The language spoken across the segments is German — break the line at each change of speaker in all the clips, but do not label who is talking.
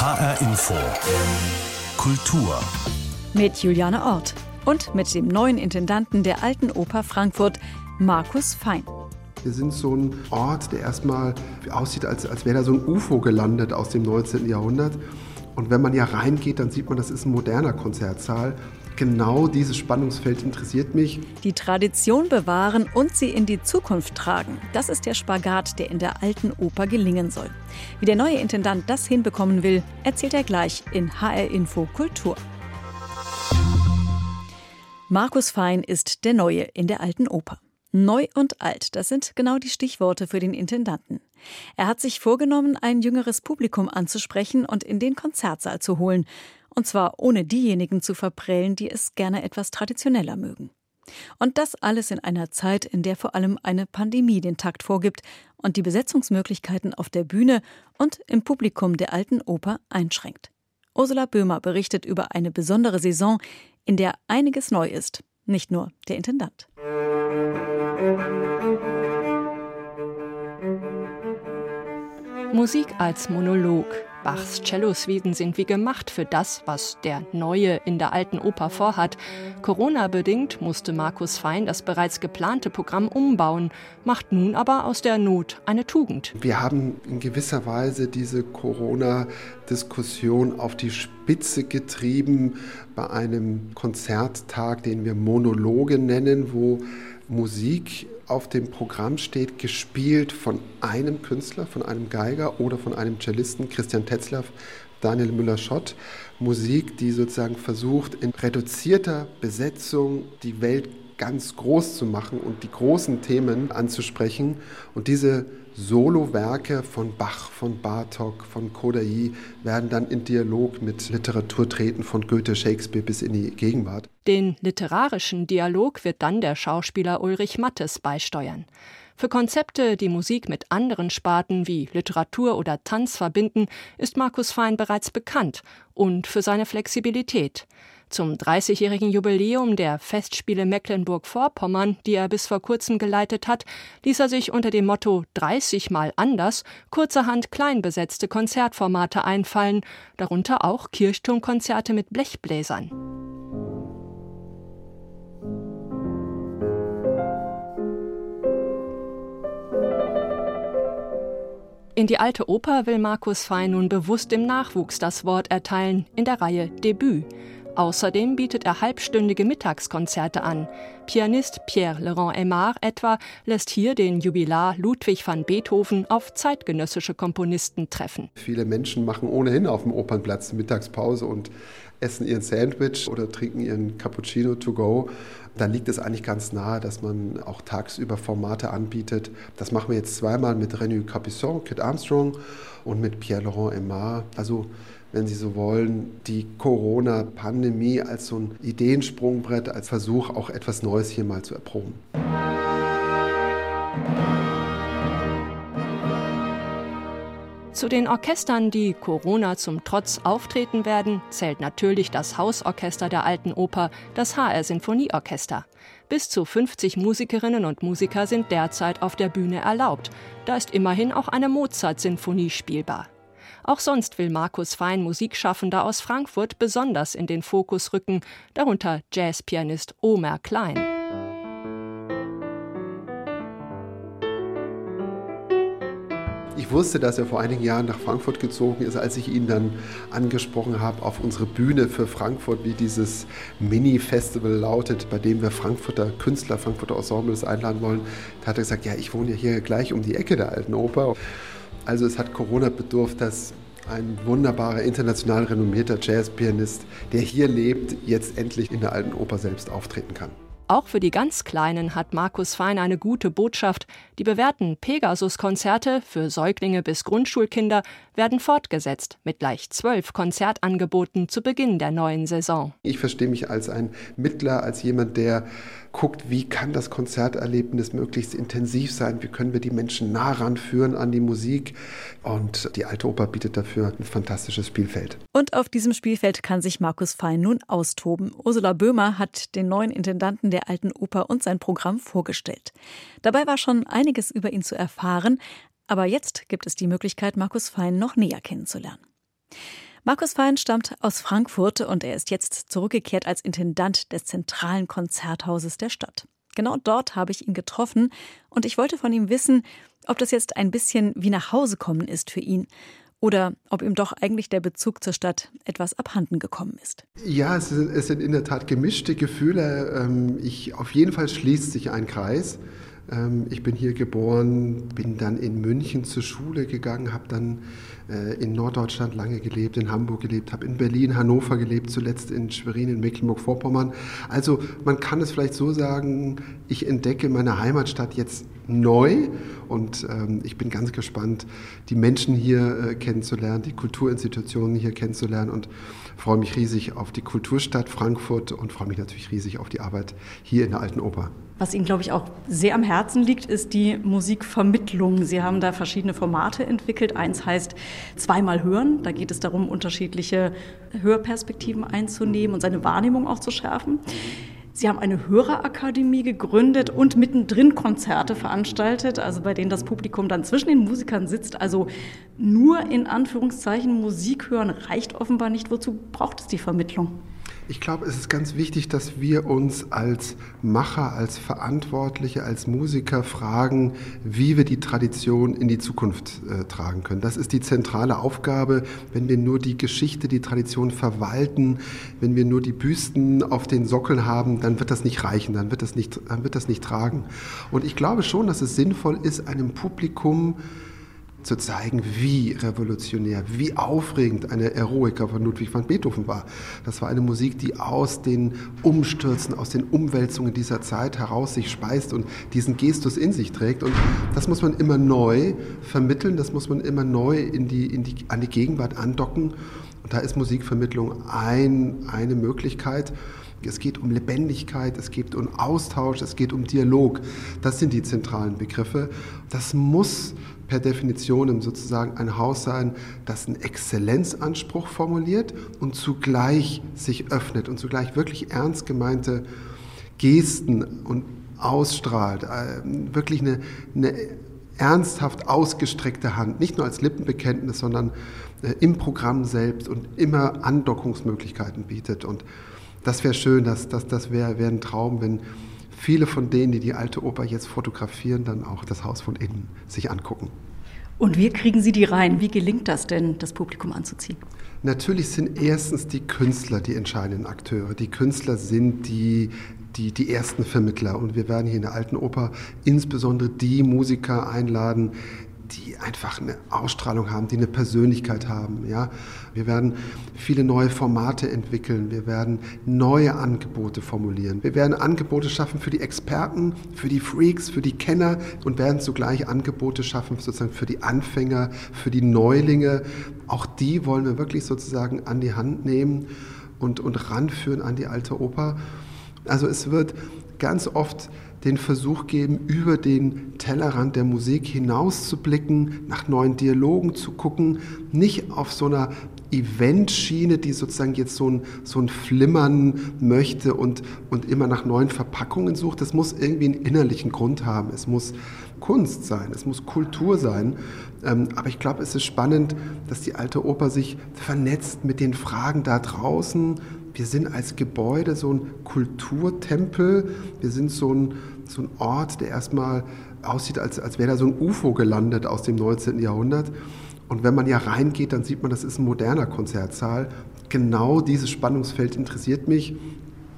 HR Info. Kultur.
Mit Juliane Ort und mit dem neuen Intendanten der Alten Oper Frankfurt, Markus Fein.
Wir sind so ein Ort, der erstmal aussieht, als, als wäre da so ein UFO gelandet aus dem 19. Jahrhundert. Und wenn man ja reingeht, dann sieht man, das ist ein moderner Konzertsaal genau dieses Spannungsfeld interessiert mich.
Die Tradition bewahren und sie in die Zukunft tragen. Das ist der Spagat, der in der alten Oper gelingen soll. Wie der neue Intendant das hinbekommen will, erzählt er gleich in HR Info Kultur. Markus Fein ist der Neue in der alten Oper. Neu und alt, das sind genau die Stichworte für den Intendanten. Er hat sich vorgenommen, ein jüngeres Publikum anzusprechen und in den Konzertsaal zu holen. Und zwar ohne diejenigen zu verprellen, die es gerne etwas traditioneller mögen. Und das alles in einer Zeit, in der vor allem eine Pandemie den Takt vorgibt und die Besetzungsmöglichkeiten auf der Bühne und im Publikum der alten Oper einschränkt. Ursula Böhmer berichtet über eine besondere Saison, in der einiges neu ist, nicht nur der Intendant.
Musik als Monolog, Bachs Cellosuiten sind wie gemacht für das, was der Neue in der alten Oper vorhat. Corona-bedingt musste Markus Fein das bereits geplante Programm umbauen, macht nun aber aus der Not eine Tugend.
Wir haben in gewisser Weise diese Corona-Diskussion auf die Spitze getrieben bei einem Konzerttag, den wir Monologe nennen, wo Musik auf dem Programm steht, gespielt von einem Künstler, von einem Geiger oder von einem Cellisten, Christian Tetzlaff, Daniel Müller-Schott. Musik, die sozusagen versucht, in reduzierter Besetzung die Welt ganz groß zu machen und die großen Themen anzusprechen. Und diese Solowerke von Bach, von Bartok, von Kodai werden dann in Dialog mit Literatur treten, von Goethe, Shakespeare bis in die Gegenwart.
Den literarischen Dialog wird dann der Schauspieler Ulrich Mattes beisteuern. Für Konzepte, die Musik mit anderen Sparten wie Literatur oder Tanz verbinden, ist Markus Fein bereits bekannt und für seine Flexibilität. Zum 30-jährigen Jubiläum der Festspiele Mecklenburg-Vorpommern, die er bis vor kurzem geleitet hat, ließ er sich unter dem Motto 30 mal anders kurzerhand klein besetzte Konzertformate einfallen, darunter auch Kirchturmkonzerte mit Blechbläsern. In die alte Oper will Markus Fein nun bewusst dem Nachwuchs das Wort erteilen in der Reihe Debüt. Außerdem bietet er halbstündige Mittagskonzerte an. Pianist Pierre Laurent Aymar etwa lässt hier den Jubilar Ludwig van Beethoven auf zeitgenössische Komponisten treffen.
Viele Menschen machen ohnehin auf dem Opernplatz Mittagspause und essen ihren Sandwich oder trinken ihren Cappuccino to go. Da liegt es eigentlich ganz nahe, dass man auch tagsüber Formate anbietet. Das machen wir jetzt zweimal mit René Capisson, Kit Armstrong und mit Pierre Laurent Aymar. Also wenn Sie so wollen, die Corona-Pandemie als so ein Ideensprungbrett, als Versuch, auch etwas Neues hier mal zu erproben.
Zu den Orchestern, die Corona zum Trotz auftreten werden, zählt natürlich das Hausorchester der Alten Oper, das HR Sinfonieorchester. Bis zu 50 Musikerinnen und Musiker sind derzeit auf der Bühne erlaubt. Da ist immerhin auch eine Mozart-Sinfonie spielbar. Auch sonst will Markus Fein Musikschaffender aus Frankfurt besonders in den Fokus rücken, darunter Jazzpianist Omer Klein.
Ich wusste, dass er vor einigen Jahren nach Frankfurt gezogen ist, als ich ihn dann angesprochen habe auf unsere Bühne für Frankfurt, wie dieses Mini-Festival lautet, bei dem wir Frankfurter Künstler, Frankfurter Ensembles einladen wollen. Da hat er gesagt, ja, ich wohne ja hier gleich um die Ecke der alten Oper. Also es hat Corona bedurft, dass ein wunderbarer, international renommierter Jazzpianist, der hier lebt, jetzt endlich in der alten Oper selbst auftreten kann.
Auch für die ganz Kleinen hat Markus Fein eine gute Botschaft. Die bewährten Pegasus-Konzerte für Säuglinge bis Grundschulkinder werden fortgesetzt mit gleich zwölf Konzertangeboten zu Beginn der neuen Saison.
Ich verstehe mich als ein Mittler, als jemand, der guckt, wie kann das Konzerterlebnis möglichst intensiv sein, wie können wir die Menschen nah ranführen an die Musik. Und die Alte Oper bietet dafür ein fantastisches Spielfeld.
Und auf diesem Spielfeld kann sich Markus Fein nun austoben. Ursula Böhmer hat den neuen Intendanten der Alten Oper und sein Programm vorgestellt. Dabei war schon einiges über ihn zu erfahren, aber jetzt gibt es die Möglichkeit, Markus Fein noch näher kennenzulernen. Markus Fein stammt aus Frankfurt und er ist jetzt zurückgekehrt als Intendant des zentralen Konzerthauses der Stadt. Genau dort habe ich ihn getroffen und ich wollte von ihm wissen, ob das jetzt ein bisschen wie nach Hause kommen ist für ihn oder ob ihm doch eigentlich der Bezug zur Stadt etwas abhanden gekommen ist.
Ja, es sind, es sind in der Tat gemischte Gefühle. Ähm, ich, auf jeden Fall schließt sich ein Kreis. Ähm, ich bin hier geboren, bin dann in München zur Schule gegangen, habe dann äh, in Norddeutschland lange gelebt, in Hamburg gelebt, habe in Berlin, Hannover gelebt, zuletzt in Schwerin, in Mecklenburg-Vorpommern. Also man kann es vielleicht so sagen, ich entdecke meine Heimatstadt jetzt neu und ähm, ich bin ganz gespannt, die Menschen hier äh, kennenzulernen, die Kulturinstitutionen hier kennenzulernen und freue mich riesig auf die Kulturstadt Frankfurt und freue mich natürlich riesig auf die Arbeit hier in der Alten Oper.
Was Ihnen, glaube ich, auch sehr am Herzen liegt, ist die Musikvermittlung. Sie haben da verschiedene Formate entwickelt. Eins heißt zweimal hören. Da geht es darum, unterschiedliche Hörperspektiven einzunehmen und seine Wahrnehmung auch zu schärfen. Sie haben eine Hörerakademie gegründet und mittendrin Konzerte veranstaltet, also bei denen das Publikum dann zwischen den Musikern sitzt. Also nur in Anführungszeichen Musik hören reicht offenbar nicht. Wozu braucht es die Vermittlung?
Ich glaube, es ist ganz wichtig, dass wir uns als Macher, als Verantwortliche, als Musiker fragen, wie wir die Tradition in die Zukunft äh, tragen können. Das ist die zentrale Aufgabe. Wenn wir nur die Geschichte, die Tradition verwalten, wenn wir nur die Büsten auf den Sockeln haben, dann wird das nicht reichen, dann wird das nicht, dann wird das nicht tragen. Und ich glaube schon, dass es sinnvoll ist, einem Publikum zu zeigen, wie revolutionär, wie aufregend eine Eroica von Ludwig van Beethoven war. Das war eine Musik, die aus den Umstürzen, aus den Umwälzungen dieser Zeit heraus sich speist und diesen Gestus in sich trägt. Und das muss man immer neu vermitteln, das muss man immer neu in die, in die, an die Gegenwart andocken. Und da ist Musikvermittlung ein, eine Möglichkeit. Es geht um Lebendigkeit, es geht um Austausch, es geht um Dialog. Das sind die zentralen Begriffe. Das muss per Definition sozusagen ein Haus sein, das einen Exzellenzanspruch formuliert und zugleich sich öffnet und zugleich wirklich ernst gemeinte Gesten und ausstrahlt. Äh, wirklich eine, eine ernsthaft ausgestreckte Hand, nicht nur als Lippenbekenntnis, sondern äh, im Programm selbst und immer Andockungsmöglichkeiten bietet. Und das wäre schön, das, das, das wäre wär ein Traum, wenn viele von denen, die die alte Oper jetzt fotografieren, dann auch das Haus von innen sich angucken.
Und wie kriegen Sie die rein? Wie gelingt das denn, das Publikum anzuziehen?
Natürlich sind erstens die Künstler die entscheidenden Akteure. Die Künstler sind die, die, die ersten Vermittler. Und wir werden hier in der Alten Oper insbesondere die Musiker einladen, die einfach eine Ausstrahlung haben, die eine Persönlichkeit haben. Ja? Wir werden viele neue Formate entwickeln, wir werden neue Angebote formulieren, wir werden Angebote schaffen für die Experten, für die Freaks, für die Kenner und werden zugleich Angebote schaffen sozusagen für die Anfänger, für die Neulinge. Auch die wollen wir wirklich sozusagen an die Hand nehmen und, und ranführen an die alte Oper. Also es wird ganz oft den Versuch geben, über den Tellerrand der Musik hinauszublicken, nach neuen Dialogen zu gucken, nicht auf so einer Eventschiene, die sozusagen jetzt so ein, so ein Flimmern möchte und, und immer nach neuen Verpackungen sucht. Das muss irgendwie einen innerlichen Grund haben. Es muss Kunst sein, es muss Kultur sein. Ähm, aber ich glaube, es ist spannend, dass die alte Oper sich vernetzt mit den Fragen da draußen, wir sind als Gebäude so ein Kulturtempel, wir sind so ein, so ein Ort, der erstmal aussieht, als, als wäre da so ein UFO gelandet aus dem 19. Jahrhundert. Und wenn man ja reingeht, dann sieht man, das ist ein moderner Konzertsaal. Genau dieses Spannungsfeld interessiert mich.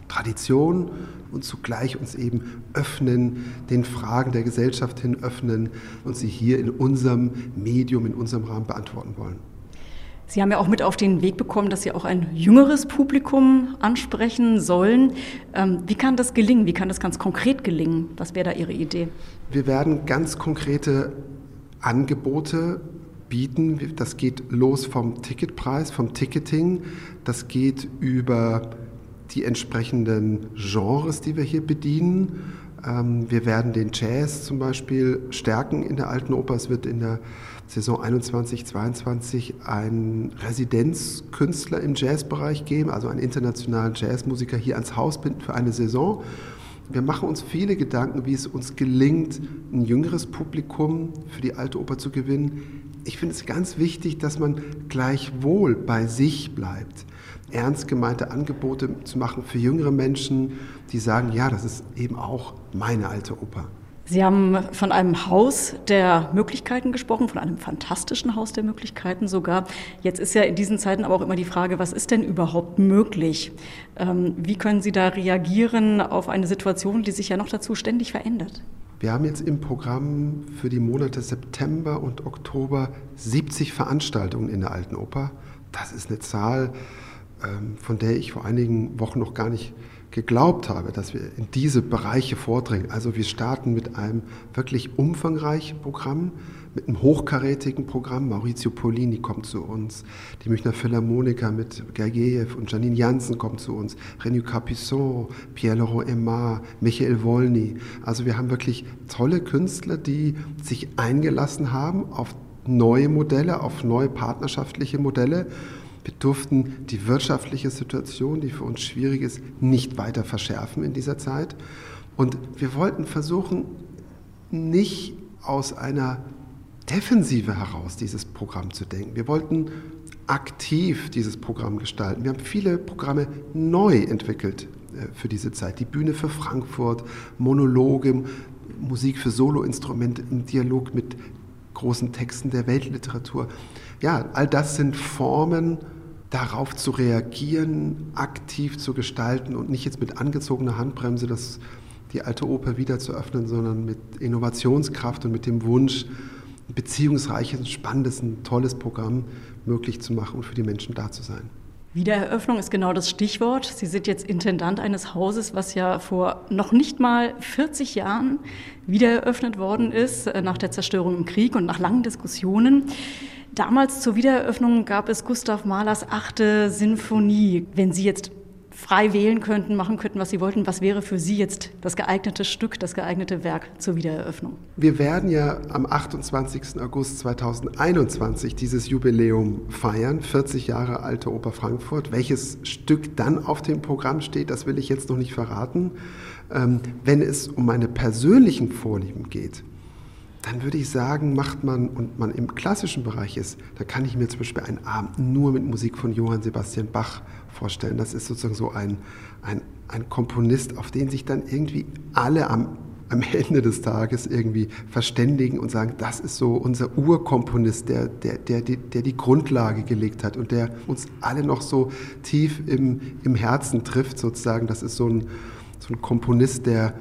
Tradition und zugleich uns eben öffnen, den Fragen der Gesellschaft hin öffnen und sie hier in unserem Medium, in unserem Rahmen beantworten wollen.
Sie haben ja auch mit auf den Weg bekommen, dass Sie auch ein jüngeres Publikum ansprechen sollen. Ähm, wie kann das gelingen? Wie kann das ganz konkret gelingen? Was wäre da Ihre Idee?
Wir werden ganz konkrete Angebote bieten. Das geht los vom Ticketpreis, vom Ticketing. Das geht über die entsprechenden Genres, die wir hier bedienen. Ähm, wir werden den Jazz zum Beispiel stärken in der Alten Oper. Es wird in der Saison 21, 22 einen Residenzkünstler im Jazzbereich geben, also einen internationalen Jazzmusiker hier ans Haus binden für eine Saison. Wir machen uns viele Gedanken, wie es uns gelingt, ein jüngeres Publikum für die alte Oper zu gewinnen, ich finde es ganz wichtig, dass man gleichwohl bei sich bleibt. Ernst gemeinte Angebote zu machen für jüngere Menschen, die sagen, ja, das ist eben auch meine alte Oper.
Sie haben von einem Haus der Möglichkeiten gesprochen, von einem fantastischen Haus der Möglichkeiten sogar. Jetzt ist ja in diesen Zeiten aber auch immer die Frage, was ist denn überhaupt möglich? Ähm, wie können Sie da reagieren auf eine Situation, die sich ja noch dazu ständig verändert?
Wir haben jetzt im Programm für die Monate September und Oktober 70 Veranstaltungen in der Alten Oper. Das ist eine Zahl, ähm, von der ich vor einigen Wochen noch gar nicht geglaubt habe, dass wir in diese Bereiche vordringen. Also wir starten mit einem wirklich umfangreichen Programm, mit einem hochkarätigen Programm. Maurizio Polini kommt zu uns, die Münchner Philharmoniker mit Gergiev und Janine Janssen kommt zu uns, René Capisson, Pierre-Laurent Aymar, Michael Wolny. Also wir haben wirklich tolle Künstler, die sich eingelassen haben auf neue Modelle, auf neue partnerschaftliche Modelle wir durften die wirtschaftliche Situation, die für uns schwierig ist, nicht weiter verschärfen in dieser Zeit. Und wir wollten versuchen, nicht aus einer Defensive heraus dieses Programm zu denken. Wir wollten aktiv dieses Programm gestalten. Wir haben viele Programme neu entwickelt äh, für diese Zeit. Die Bühne für Frankfurt, Monologe, Musik für Soloinstrumente im Dialog mit großen Texten der Weltliteratur. Ja, all das sind Formen, darauf zu reagieren, aktiv zu gestalten und nicht jetzt mit angezogener Handbremse das, die alte Oper wieder zu öffnen, sondern mit Innovationskraft und mit dem Wunsch, ein beziehungsreiches, spannendes, ein tolles Programm möglich zu machen und für die Menschen da zu sein.
Wiedereröffnung ist genau das Stichwort. Sie sind jetzt Intendant eines Hauses, was ja vor noch nicht mal 40 Jahren wiedereröffnet worden ist, äh, nach der Zerstörung im Krieg und nach langen Diskussionen. Damals zur Wiedereröffnung gab es Gustav Mahlers achte Sinfonie. Wenn Sie jetzt frei wählen könnten, machen könnten, was Sie wollten, was wäre für Sie jetzt das geeignete Stück, das geeignete Werk zur Wiedereröffnung?
Wir werden ja am 28. August 2021 dieses Jubiläum feiern, 40 Jahre alte Oper Frankfurt. Welches Stück dann auf dem Programm steht, das will ich jetzt noch nicht verraten. Ähm, wenn es um meine persönlichen Vorlieben geht, dann würde ich sagen, macht man und man im klassischen Bereich ist, da kann ich mir zum Beispiel einen Abend nur mit Musik von Johann Sebastian Bach vorstellen. Das ist sozusagen so ein, ein, ein Komponist, auf den sich dann irgendwie alle am, am Ende des Tages irgendwie verständigen und sagen, das ist so unser Urkomponist, der, der, der, der die Grundlage gelegt hat und der uns alle noch so tief im, im Herzen trifft sozusagen. Das ist so ein, so ein Komponist, der,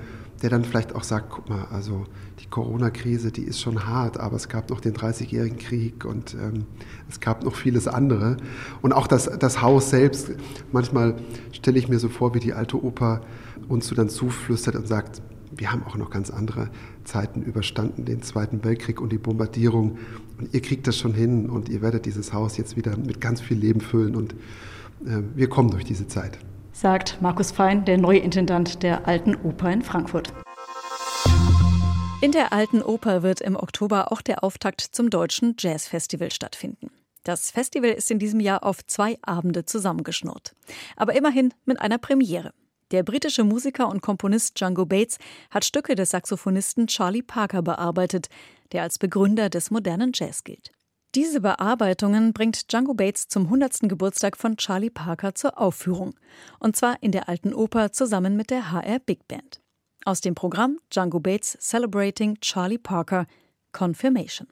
der dann vielleicht auch sagt, guck mal, also Corona-Krise, die ist schon hart, aber es gab noch den 30-jährigen Krieg und ähm, es gab noch vieles andere. Und auch das, das Haus selbst, manchmal stelle ich mir so vor, wie die alte Oper uns so dann zuflüstert und sagt, wir haben auch noch ganz andere Zeiten überstanden, den Zweiten Weltkrieg und die Bombardierung. Und ihr kriegt das schon hin und ihr werdet dieses Haus jetzt wieder mit ganz viel Leben füllen und äh, wir kommen durch diese Zeit.
Sagt Markus Fein, der neue Intendant der Alten Oper in Frankfurt. In der Alten Oper wird im Oktober auch der Auftakt zum Deutschen Jazzfestival stattfinden. Das Festival ist in diesem Jahr auf zwei Abende zusammengeschnurrt. Aber immerhin mit einer Premiere. Der britische Musiker und Komponist Django Bates hat Stücke des Saxophonisten Charlie Parker bearbeitet, der als Begründer des modernen Jazz gilt. Diese Bearbeitungen bringt Django Bates zum 100. Geburtstag von Charlie Parker zur Aufführung. Und zwar in der Alten Oper zusammen mit der HR Big Band. Aus dem Programm Django Bates Celebrating Charlie Parker Confirmation.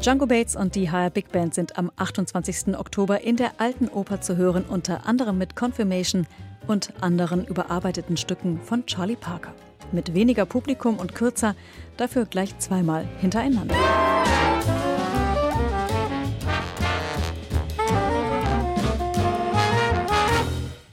Django Bates und die HR Big Band sind am 28. Oktober in der Alten Oper zu hören, unter anderem mit Confirmation und anderen überarbeiteten Stücken von Charlie Parker. Mit weniger Publikum und kürzer, dafür gleich zweimal hintereinander.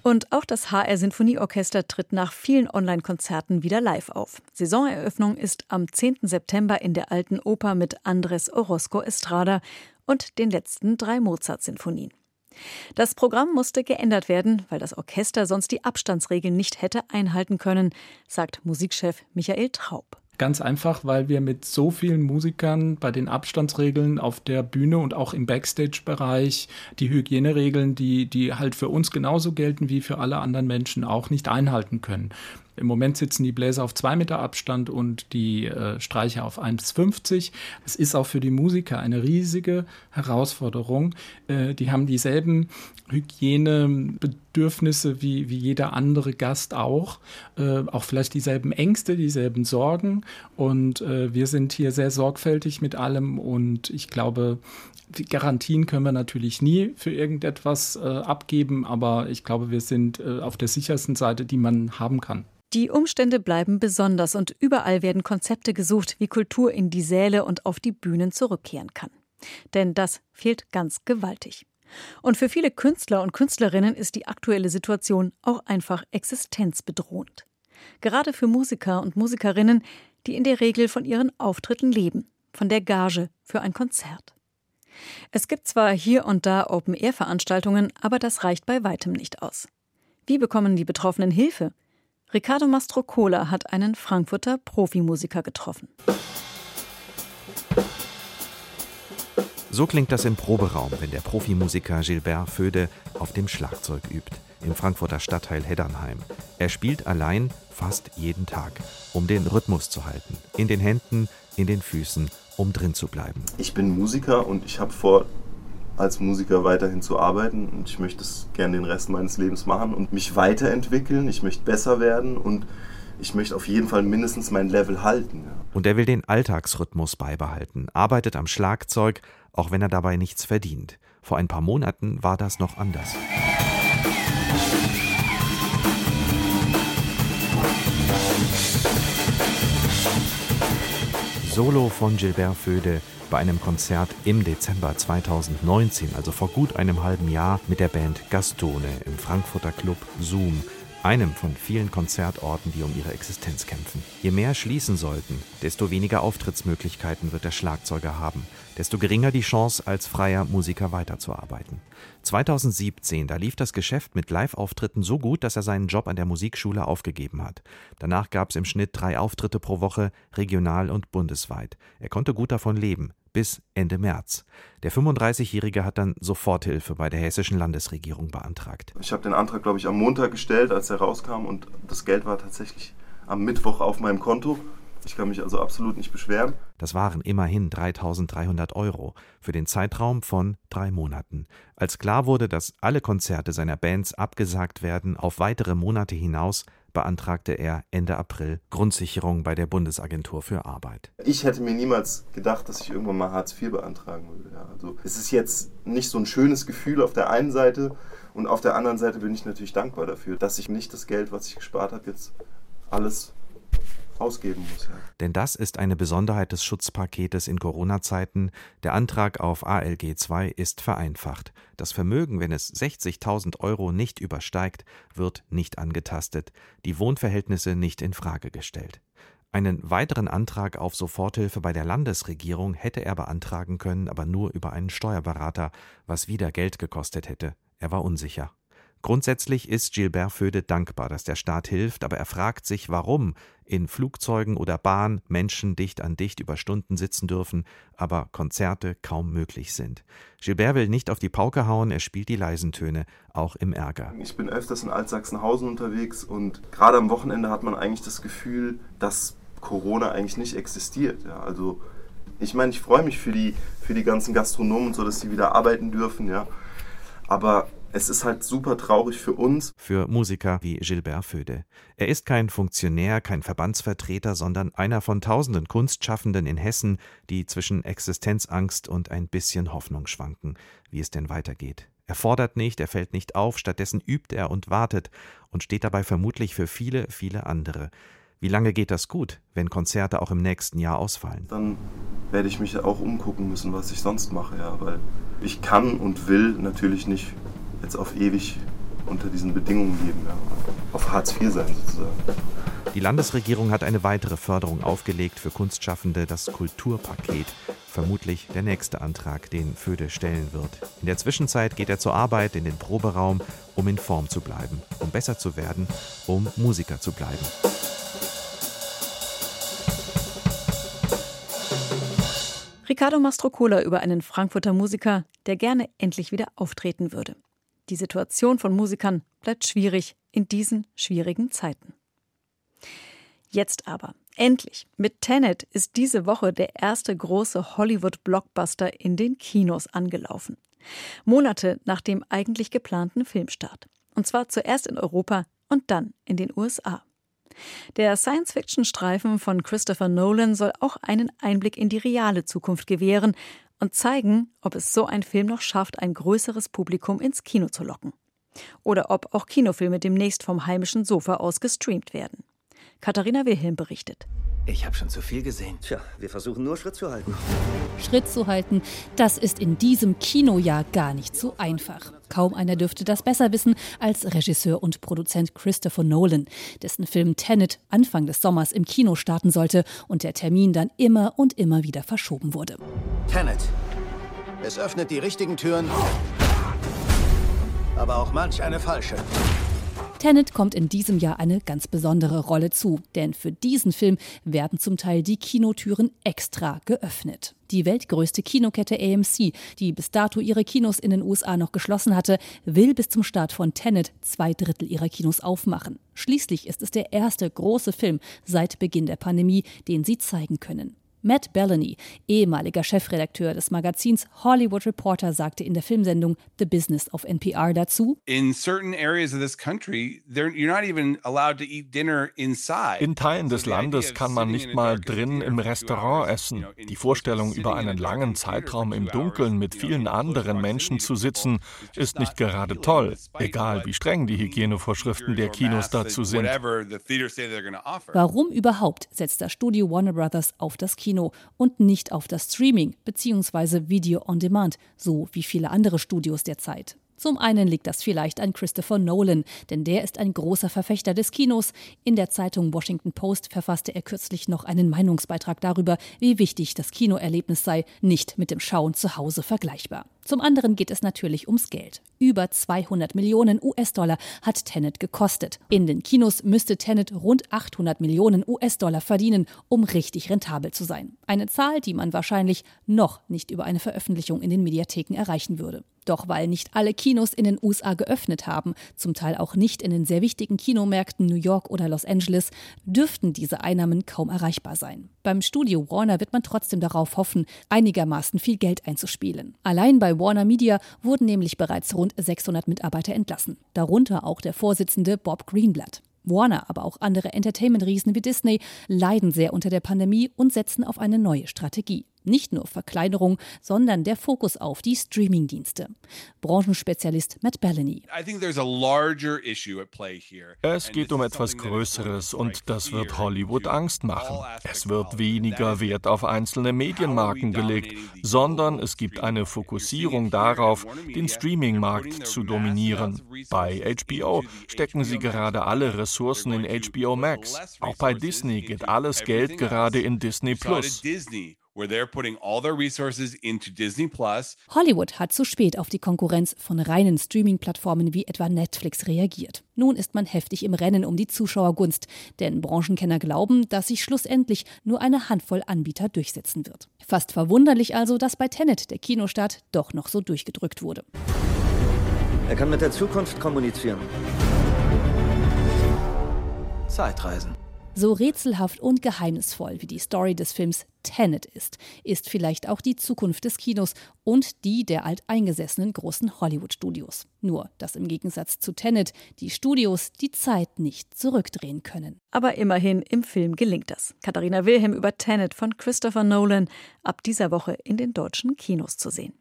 Und auch das HR Sinfonieorchester tritt nach vielen Online-Konzerten wieder live auf. Saisoneröffnung ist am 10. September in der Alten Oper mit Andres Orozco Estrada und den letzten drei Mozart-Sinfonien. Das Programm musste geändert werden, weil das Orchester sonst die Abstandsregeln nicht hätte einhalten können, sagt Musikchef Michael Traub.
Ganz einfach, weil wir mit so vielen Musikern bei den Abstandsregeln auf der Bühne und auch im Backstage-Bereich die Hygieneregeln, die, die halt für uns genauso gelten wie für alle anderen Menschen auch nicht einhalten können. Im Moment sitzen die Bläser auf zwei Meter Abstand und die äh, Streicher auf 1,50. Es ist auch für die Musiker eine riesige Herausforderung. Äh, die haben dieselben Hygienebedürfnisse wie, wie jeder andere Gast auch. Äh, auch vielleicht dieselben Ängste, dieselben Sorgen. Und äh, wir sind hier sehr sorgfältig mit allem und ich glaube, Garantien können wir natürlich nie für irgendetwas äh, abgeben, aber ich glaube, wir sind äh, auf der sichersten Seite, die man haben kann.
Die Umstände bleiben besonders und überall werden Konzepte gesucht, wie Kultur in die Säle und auf die Bühnen zurückkehren kann. Denn das fehlt ganz gewaltig. Und für viele Künstler und Künstlerinnen ist die aktuelle Situation auch einfach existenzbedrohend. Gerade für Musiker und Musikerinnen, die in der Regel von ihren Auftritten leben, von der Gage für ein Konzert. Es gibt zwar hier und da Open-Air-Veranstaltungen, aber das reicht bei weitem nicht aus. Wie bekommen die Betroffenen Hilfe? Riccardo Mastrocola hat einen Frankfurter Profimusiker getroffen.
So klingt das im Proberaum, wenn der Profimusiker Gilbert Föde auf dem Schlagzeug übt, im Frankfurter Stadtteil Heddernheim. Er spielt allein fast jeden Tag, um den Rhythmus zu halten. In den Händen, in den Füßen, um drin zu bleiben.
Ich bin Musiker und ich habe vor, als Musiker weiterhin zu arbeiten und ich möchte es gerne den Rest meines Lebens machen und mich weiterentwickeln. Ich möchte besser werden und ich möchte auf jeden Fall mindestens mein Level halten. Ja.
Und er will den Alltagsrhythmus beibehalten, arbeitet am Schlagzeug, auch wenn er dabei nichts verdient. Vor ein paar Monaten war das noch anders. Solo von Gilbert Föde bei einem Konzert im Dezember 2019, also vor gut einem halben Jahr, mit der Band Gastone im Frankfurter Club Zoom, einem von vielen Konzertorten, die um ihre Existenz kämpfen. Je mehr schließen sollten, desto weniger Auftrittsmöglichkeiten wird der Schlagzeuger haben, desto geringer die Chance, als freier Musiker weiterzuarbeiten. 2017, da lief das Geschäft mit Live-Auftritten so gut, dass er seinen Job an der Musikschule aufgegeben hat. Danach gab es im Schnitt drei Auftritte pro Woche, regional und bundesweit. Er konnte gut davon leben, bis Ende März. Der 35-Jährige hat dann Soforthilfe bei der hessischen Landesregierung beantragt.
Ich habe den Antrag, glaube ich, am Montag gestellt, als er rauskam und das Geld war tatsächlich am Mittwoch auf meinem Konto. Ich kann mich also absolut nicht beschweren.
Das waren immerhin 3300 Euro für den Zeitraum von drei Monaten. Als klar wurde, dass alle Konzerte seiner Bands abgesagt werden auf weitere Monate hinaus, beantragte er Ende April Grundsicherung bei der Bundesagentur für Arbeit.
Ich hätte mir niemals gedacht, dass ich irgendwann mal Hartz IV beantragen würde. Ja, also es ist jetzt nicht so ein schönes Gefühl auf der einen Seite und auf der anderen Seite bin ich natürlich dankbar dafür, dass ich nicht das Geld, was ich gespart habe, jetzt alles ausgeben muss. Ja.
Denn das ist eine Besonderheit des Schutzpaketes in Corona-Zeiten. Der Antrag auf ALG II ist vereinfacht. Das Vermögen, wenn es 60.000 Euro nicht übersteigt, wird nicht angetastet, die Wohnverhältnisse nicht in Frage gestellt. Einen weiteren Antrag auf Soforthilfe bei der Landesregierung hätte er beantragen können, aber nur über einen Steuerberater, was wieder Geld gekostet hätte. Er war unsicher. Grundsätzlich ist Gilbert Föde dankbar, dass der Staat hilft, aber er fragt sich, warum in Flugzeugen oder Bahn Menschen dicht an dicht über Stunden sitzen dürfen, aber Konzerte kaum möglich sind. Gilbert will nicht auf die Pauke hauen, er spielt die leisen Töne, auch im Ärger.
Ich bin öfters in Altsachsenhausen unterwegs und gerade am Wochenende hat man eigentlich das Gefühl, dass Corona eigentlich nicht existiert. Ja, also ich meine, ich freue mich für die, für die ganzen Gastronomen und so, dass sie wieder arbeiten dürfen, ja. Aber es ist halt super traurig für uns.
Für Musiker wie Gilbert Föde. Er ist kein Funktionär, kein Verbandsvertreter, sondern einer von tausenden Kunstschaffenden in Hessen, die zwischen Existenzangst und ein bisschen Hoffnung schwanken, wie es denn weitergeht. Er fordert nicht, er fällt nicht auf, stattdessen übt er und wartet und steht dabei vermutlich für viele, viele andere. Wie lange geht das gut, wenn Konzerte auch im nächsten Jahr ausfallen?
Dann werde ich mich auch umgucken müssen, was ich sonst mache, ja, weil ich kann und will natürlich nicht jetzt auf ewig unter diesen Bedingungen leben, ja. auf Hartz IV sein sozusagen.
Die Landesregierung hat eine weitere Förderung aufgelegt für Kunstschaffende, das Kulturpaket. Vermutlich der nächste Antrag, den Föde stellen wird. In der Zwischenzeit geht er zur Arbeit in den Proberaum, um in Form zu bleiben, um besser zu werden, um Musiker zu bleiben.
Ricardo Mastrocola über einen Frankfurter Musiker, der gerne endlich wieder auftreten würde. Die Situation von Musikern bleibt schwierig in diesen schwierigen Zeiten. Jetzt aber, endlich, mit Tenet ist diese Woche der erste große Hollywood-Blockbuster in den Kinos angelaufen. Monate nach dem eigentlich geplanten Filmstart. Und zwar zuerst in Europa und dann in den USA. Der Science-Fiction-Streifen von Christopher Nolan soll auch einen Einblick in die reale Zukunft gewähren und zeigen, ob es so ein Film noch schafft, ein größeres Publikum ins Kino zu locken. Oder ob auch Kinofilme demnächst vom heimischen Sofa aus gestreamt werden. Katharina Wilhelm berichtet.
Ich habe schon zu viel gesehen.
Tja, wir versuchen nur Schritt zu halten.
Schritt zu halten, das ist in diesem Kinojahr gar nicht so einfach. Kaum einer dürfte das besser wissen als Regisseur und Produzent Christopher Nolan, dessen Film Tenet Anfang des Sommers im Kino starten sollte und der Termin dann immer und immer wieder verschoben wurde.
Tenet. Es öffnet die richtigen Türen, aber auch manch eine falsche.
Tenet kommt in diesem Jahr eine ganz besondere Rolle zu, denn für diesen Film werden zum Teil die Kinotüren extra geöffnet. Die weltgrößte Kinokette AMC, die bis dato ihre Kinos in den USA noch geschlossen hatte, will bis zum Start von Tenet zwei Drittel ihrer Kinos aufmachen. Schließlich ist es der erste große Film seit Beginn der Pandemie, den sie zeigen können. Matt Bellany, ehemaliger Chefredakteur des Magazins Hollywood Reporter, sagte in der Filmsendung The Business of NPR dazu:
In certain areas of this country, you're not even allowed to eat dinner inside.
In Teilen des Landes kann man nicht mal drin im Restaurant essen. Die Vorstellung, über einen langen Zeitraum im Dunkeln mit vielen anderen Menschen zu sitzen, ist nicht gerade toll, egal wie streng die Hygienevorschriften der Kinos dazu sind.
Warum überhaupt setzt das Studio Warner Brothers auf das Kino? Kino und nicht auf das Streaming bzw. Video on Demand, so wie viele andere Studios derzeit. Zum einen liegt das vielleicht an Christopher Nolan, denn der ist ein großer Verfechter des Kinos. In der Zeitung Washington Post verfasste er kürzlich noch einen Meinungsbeitrag darüber, wie wichtig das Kinoerlebnis sei, nicht mit dem Schauen zu Hause vergleichbar. Zum anderen geht es natürlich ums Geld. Über 200 Millionen US-Dollar hat Tenet gekostet. In den Kinos müsste Tenet rund 800 Millionen US-Dollar verdienen, um richtig rentabel zu sein. Eine Zahl, die man wahrscheinlich noch nicht über eine Veröffentlichung in den Mediatheken erreichen würde. Doch weil nicht alle Kinos in den USA geöffnet haben, zum Teil auch nicht in den sehr wichtigen Kinomärkten New York oder Los Angeles, dürften diese Einnahmen kaum erreichbar sein. Beim Studio Warner wird man trotzdem darauf hoffen, einigermaßen viel Geld einzuspielen. Allein bei Warner Media wurden nämlich bereits rund 600 Mitarbeiter entlassen, darunter auch der Vorsitzende Bob Greenblatt. Warner, aber auch andere Entertainment-Riesen wie Disney leiden sehr unter der Pandemie und setzen auf eine neue Strategie. Nicht nur Verkleinerung, sondern der Fokus auf die Streamingdienste. Branchenspezialist Matt Bellany.
Es geht um etwas Größeres und das wird Hollywood Angst machen. Es wird weniger Wert auf einzelne Medienmarken gelegt, sondern es gibt eine Fokussierung darauf, den Streamingmarkt zu dominieren. Bei HBO stecken sie gerade alle Ressourcen in HBO Max. Auch bei Disney geht alles Geld gerade in Disney Plus.
Hollywood hat zu spät auf die Konkurrenz von reinen Streaming-Plattformen wie etwa Netflix reagiert. Nun ist man heftig im Rennen um die Zuschauergunst, denn Branchenkenner glauben, dass sich schlussendlich nur eine Handvoll Anbieter durchsetzen wird. Fast verwunderlich also, dass bei Tenet der Kinostart doch noch so durchgedrückt wurde.
Er kann mit der Zukunft kommunizieren.
Zeitreisen.
So rätselhaft und geheimnisvoll wie die Story des Films Tenet ist, ist vielleicht auch die Zukunft des Kinos und die der alteingesessenen großen Hollywood-Studios. Nur, dass im Gegensatz zu Tenet die Studios die Zeit nicht zurückdrehen können.
Aber immerhin im Film gelingt das. Katharina Wilhelm über Tenet von Christopher Nolan ab dieser Woche in den deutschen Kinos zu sehen.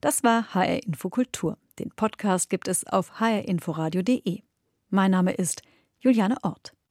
Das war HR Infokultur. Den Podcast gibt es auf hrinforadio.de. Mein Name ist Juliane Ort.